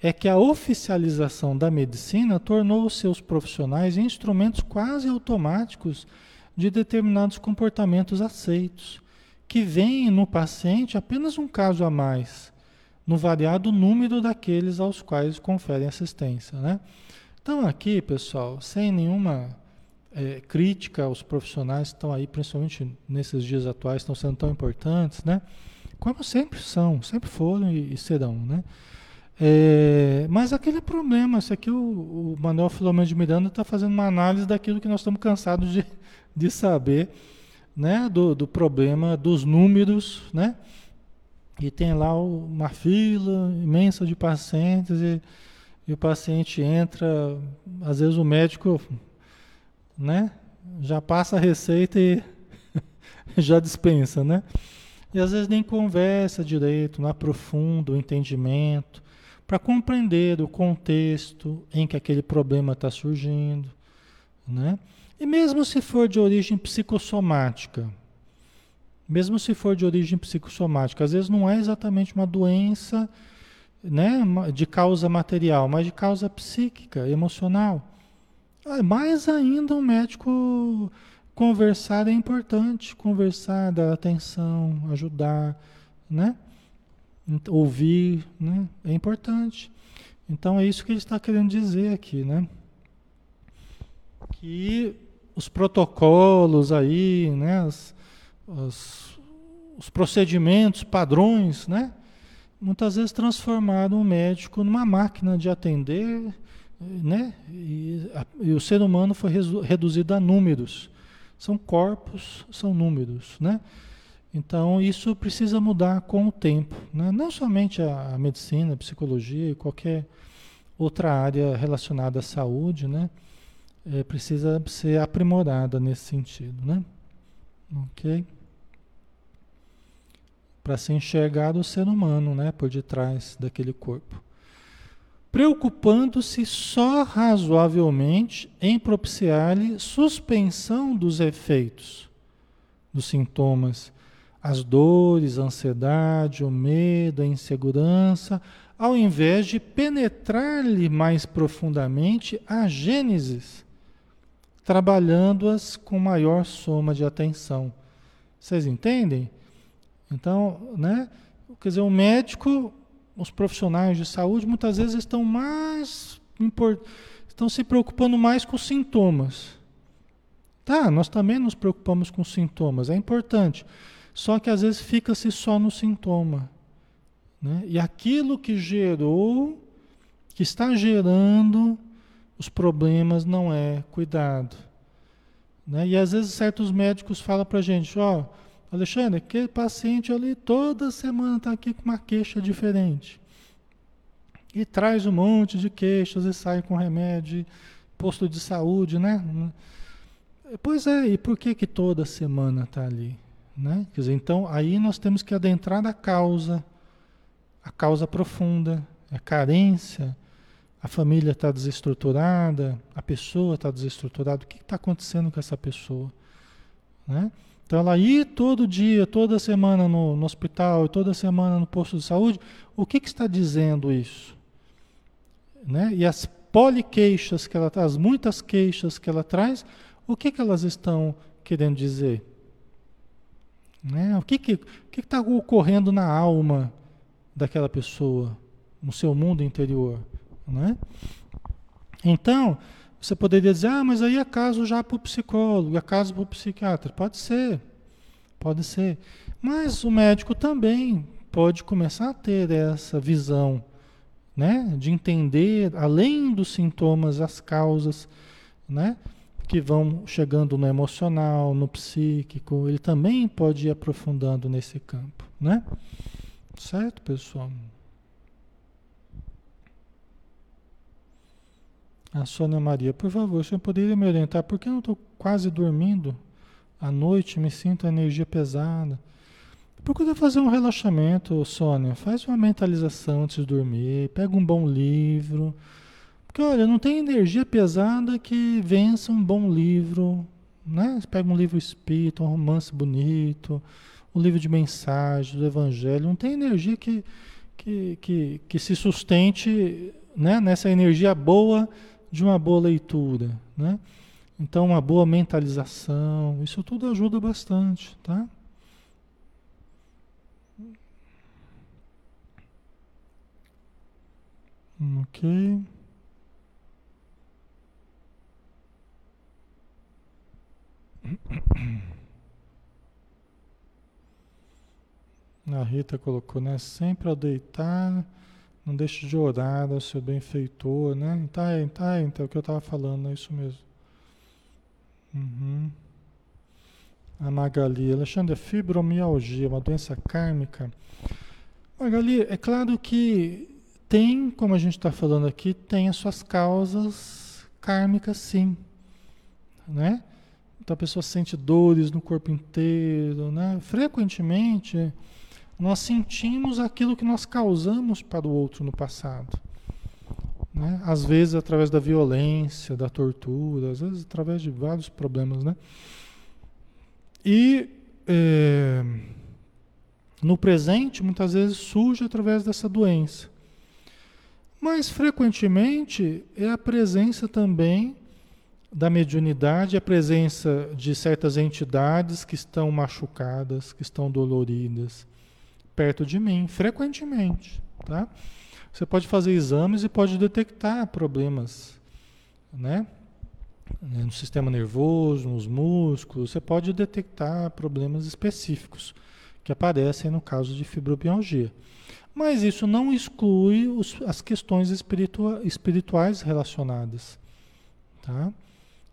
É que a oficialização da medicina tornou os seus profissionais instrumentos quase automáticos de determinados comportamentos aceitos, que veem no paciente apenas um caso a mais, no variado número daqueles aos quais conferem assistência. Né? Então, aqui, pessoal, sem nenhuma é, crítica aos profissionais que estão aí, principalmente nesses dias atuais, estão sendo tão importantes, né? Como sempre são, sempre foram e, e serão, né? É, mas aquele problema, isso aqui o, o Manuel Filomeno de Miranda está fazendo uma análise daquilo que nós estamos cansados de, de saber, né? Do, do problema dos números, né? E tem lá uma fila imensa de pacientes e, e o paciente entra, às vezes o médico né? Já passa a receita e já dispensa, né? E às vezes nem conversa direito, não aprofunda o entendimento para compreender o contexto em que aquele problema está surgindo, né? E mesmo se for de origem psicossomática, mesmo se for de origem psicossomática, às vezes não é exatamente uma doença, né, de causa material, mas de causa psíquica, emocional. Ah, mais ainda um médico conversar é importante, conversar, dar atenção, ajudar, né? Ouvir, né? É importante. Então é isso que ele está querendo dizer aqui, né? Que os protocolos aí, né? As, os, os procedimentos, padrões, né? Muitas vezes transformaram o médico numa máquina de atender né? E, a, e, o ser humano foi reduzido a números. São corpos, são números, né? Então isso precisa mudar com o tempo, né? Não somente a, a medicina, a psicologia e qualquer outra área relacionada à saúde, né? É, precisa ser aprimorada nesse sentido, né? Ok? Para ser enxergado o ser humano, né? Por detrás daquele corpo preocupando-se só razoavelmente em propiciar-lhe suspensão dos efeitos, dos sintomas, as dores, a ansiedade, o medo, a insegurança, ao invés de penetrar-lhe mais profundamente a gênesis, trabalhando-as com maior soma de atenção. Vocês entendem? Então, né? Quer dizer, o médico os profissionais de saúde muitas vezes estão mais estão se preocupando mais com sintomas. Tá, nós também nos preocupamos com sintomas, é importante. Só que às vezes fica-se só no sintoma. Né? E aquilo que gerou, que está gerando os problemas não é cuidado. Né? E às vezes certos médicos falam para a gente, ó, oh, Alexandre, aquele paciente ali toda semana está aqui com uma queixa diferente. E traz um monte de queixas e sai com remédio, posto de saúde, né? Pois é, e por que que toda semana está ali? Né? Quer dizer, então aí nós temos que adentrar na causa, a causa profunda, a carência, a família está desestruturada, a pessoa está desestruturada, o que está acontecendo com essa pessoa? Né? Então ela ir todo dia, toda semana no, no hospital, toda semana no posto de saúde, o que, que está dizendo isso? Né? E as poliqueixas que ela traz, as muitas queixas que ela traz, o que, que elas estão querendo dizer? Né? O que está que, que tá ocorrendo na alma daquela pessoa, no seu mundo interior? Né? Então, você poderia dizer, ah, mas aí é caso já para o psicólogo, é caso para o psiquiatra. Pode ser, pode ser. Mas o médico também pode começar a ter essa visão, né? De entender, além dos sintomas, as causas, né? Que vão chegando no emocional, no psíquico. Ele também pode ir aprofundando nesse campo, né? Certo, pessoal? A Sônia Maria, por favor, você poderia me orientar? Porque eu estou quase dormindo à noite, me sinto a energia pesada. Procura fazer um relaxamento, Sônia. Faz uma mentalização antes de dormir. Pega um bom livro. Porque, olha, não tem energia pesada que vença um bom livro, né? Pega um livro espírita, um romance bonito, um livro de mensagens, do evangelho, não tem energia que, que, que, que se sustente né? nessa energia boa de uma boa leitura, né? Então, uma boa mentalização, isso tudo ajuda bastante, tá? Ok. A Rita colocou, né? Sempre ao deitar, não deixe de orar ao seu benfeitor, né? Tá, tá, então é o que eu estava falando, é isso mesmo. Uhum. A Magali, Alexandre, é fibromialgia, uma doença kármica. Magali, é claro que tem, como a gente está falando aqui, tem as suas causas kármicas, sim, né? Então a pessoa sente dores no corpo inteiro, né? Frequentemente nós sentimos aquilo que nós causamos para o outro no passado. Né? Às vezes através da violência, da tortura, às vezes através de vários problemas. Né? E é, no presente, muitas vezes surge através dessa doença. Mas frequentemente é a presença também da mediunidade, a presença de certas entidades que estão machucadas, que estão doloridas perto de mim, frequentemente, tá? Você pode fazer exames e pode detectar problemas, né? No sistema nervoso, nos músculos, você pode detectar problemas específicos que aparecem no caso de fibromialgia. Mas isso não exclui os, as questões espiritua, espirituais relacionadas, tá?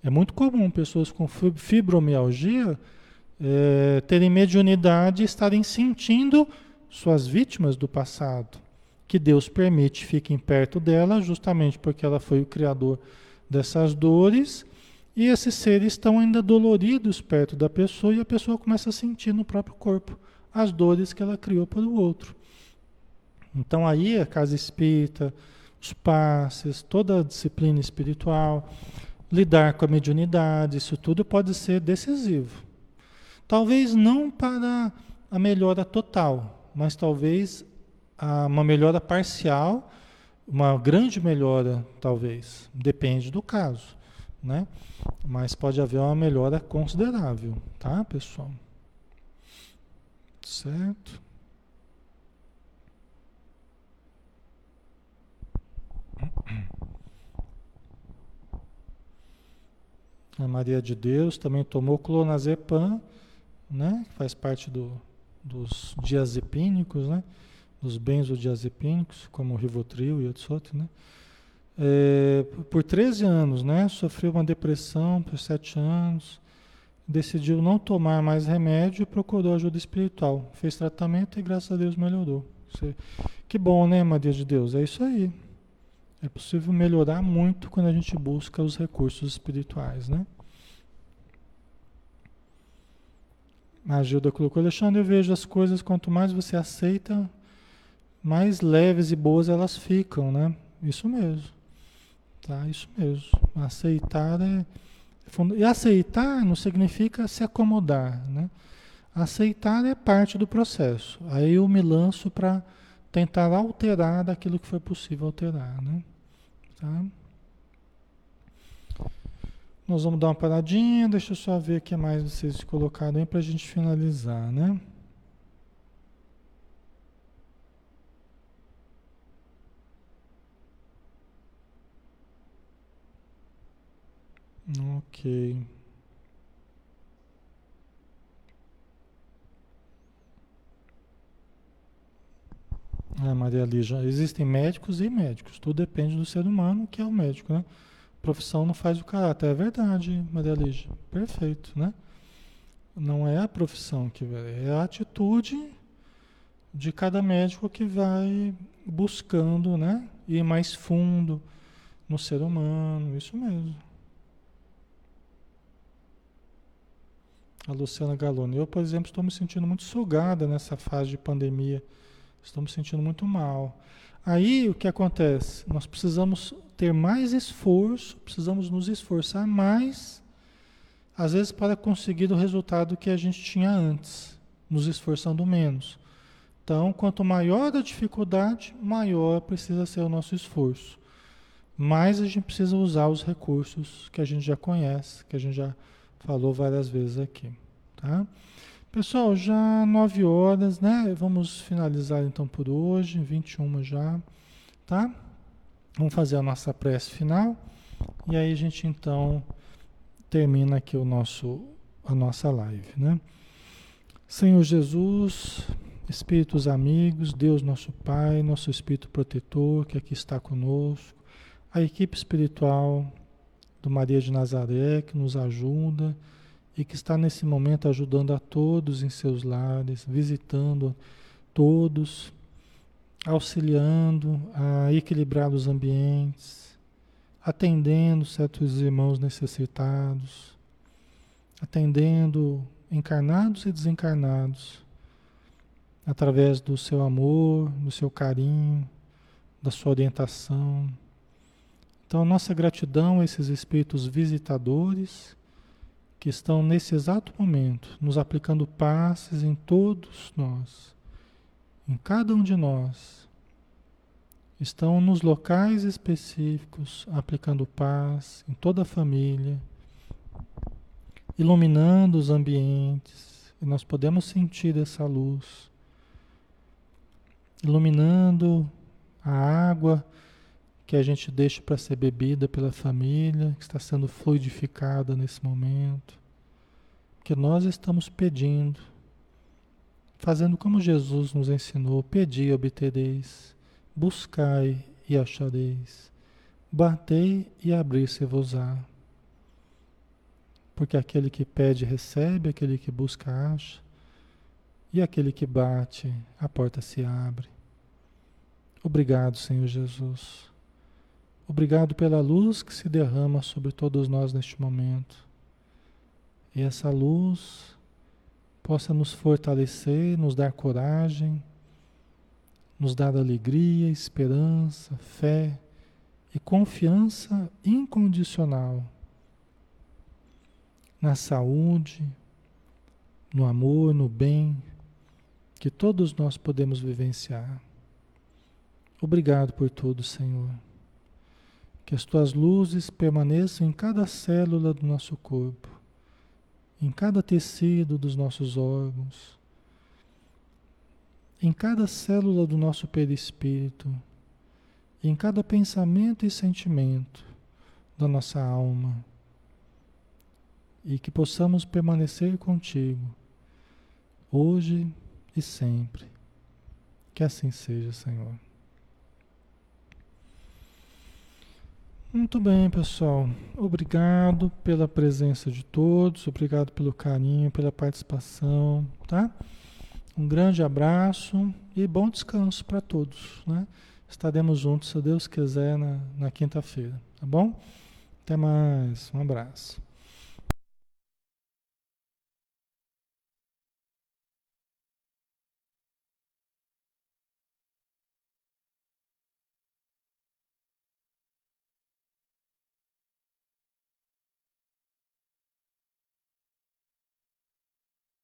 É muito comum pessoas com fibromialgia é, terem mediunidade e estarem sentindo suas vítimas do passado, que Deus permite fiquem perto dela, justamente porque ela foi o criador dessas dores, e esses seres estão ainda doloridos perto da pessoa, e a pessoa começa a sentir no próprio corpo as dores que ela criou para o outro. Então aí a casa espírita, os passes, toda a disciplina espiritual, lidar com a mediunidade, isso tudo pode ser decisivo. Talvez não para a melhora total, mas talvez uma melhora parcial, uma grande melhora, talvez, depende do caso, né? Mas pode haver uma melhora considerável, tá, pessoal? Certo? A Maria de Deus também tomou clonazepam, né? Faz parte do, dos diazepínicos, né? Dos benzodiazepínicos, como o Rivotril e outros outros, né? É, por 13 anos, né? Sofreu uma depressão por 7 anos, decidiu não tomar mais remédio e procurou ajuda espiritual. Fez tratamento e graças a Deus melhorou. Que bom, né, Maria de Deus? É isso aí. É possível melhorar muito quando a gente busca os recursos espirituais, né? A Gilda colocou, Alexandre, eu vejo as coisas, quanto mais você aceita, mais leves e boas elas ficam, né? Isso mesmo. Tá? Isso mesmo. Aceitar é. E aceitar não significa se acomodar, né? Aceitar é parte do processo. Aí eu me lanço para tentar alterar daquilo que foi possível alterar, né? Tá? Nós vamos dar uma paradinha, deixa eu só ver o que mais vocês colocaram aí para a gente finalizar, né? Ok. Ah, Maria Lígia, existem médicos e médicos, tudo depende do ser humano, que é o médico, né? Profissão não faz o caráter, é verdade, Maria Lígia, perfeito, né? Não é a profissão que é a atitude de cada médico que vai buscando, né? Ir mais fundo no ser humano, isso mesmo. A Luciana Galone, eu, por exemplo, estou me sentindo muito sugada nessa fase de pandemia Estou me sentindo muito mal. Aí o que acontece? Nós precisamos ter mais esforço, precisamos nos esforçar mais às vezes para conseguir o resultado que a gente tinha antes, nos esforçando menos. Então, quanto maior a dificuldade, maior precisa ser o nosso esforço. Mais a gente precisa usar os recursos que a gente já conhece, que a gente já falou várias vezes aqui, tá? Pessoal, já 9 horas, né? Vamos finalizar então por hoje, 21 já, tá? Vamos fazer a nossa prece final e aí a gente então termina aqui o nosso a nossa live, né? Senhor Jesus, espíritos amigos, Deus nosso Pai, nosso espírito protetor que aqui está conosco, a equipe espiritual do Maria de Nazaré que nos ajuda e que está nesse momento ajudando a todos em seus lares, visitando todos, auxiliando a equilibrar os ambientes, atendendo certos irmãos necessitados, atendendo encarnados e desencarnados, através do seu amor, do seu carinho, da sua orientação. Então, nossa gratidão a esses espíritos visitadores que estão nesse exato momento nos aplicando passes em todos nós, em cada um de nós. Estão nos locais específicos aplicando paz em toda a família, iluminando os ambientes, e nós podemos sentir essa luz, iluminando a água que a gente deixa para ser bebida pela família, que está sendo fluidificada nesse momento. Que nós estamos pedindo, fazendo como Jesus nos ensinou: pedi e obtereis, buscai e achareis, batei e abrir-se-vos-á. Porque aquele que pede recebe, aquele que busca acha, e aquele que bate, a porta se abre. Obrigado, Senhor Jesus Obrigado pela luz que se derrama sobre todos nós neste momento. E essa luz possa nos fortalecer, nos dar coragem, nos dar alegria, esperança, fé e confiança incondicional na saúde, no amor, no bem que todos nós podemos vivenciar. Obrigado por tudo, Senhor. Que as tuas luzes permaneçam em cada célula do nosso corpo, em cada tecido dos nossos órgãos, em cada célula do nosso perispírito, em cada pensamento e sentimento da nossa alma. E que possamos permanecer contigo, hoje e sempre. Que assim seja, Senhor. Muito bem, pessoal. Obrigado pela presença de todos, obrigado pelo carinho, pela participação, tá? Um grande abraço e bom descanso para todos, né? Estaremos juntos, se Deus quiser, na, na quinta-feira, tá bom? Até mais, um abraço.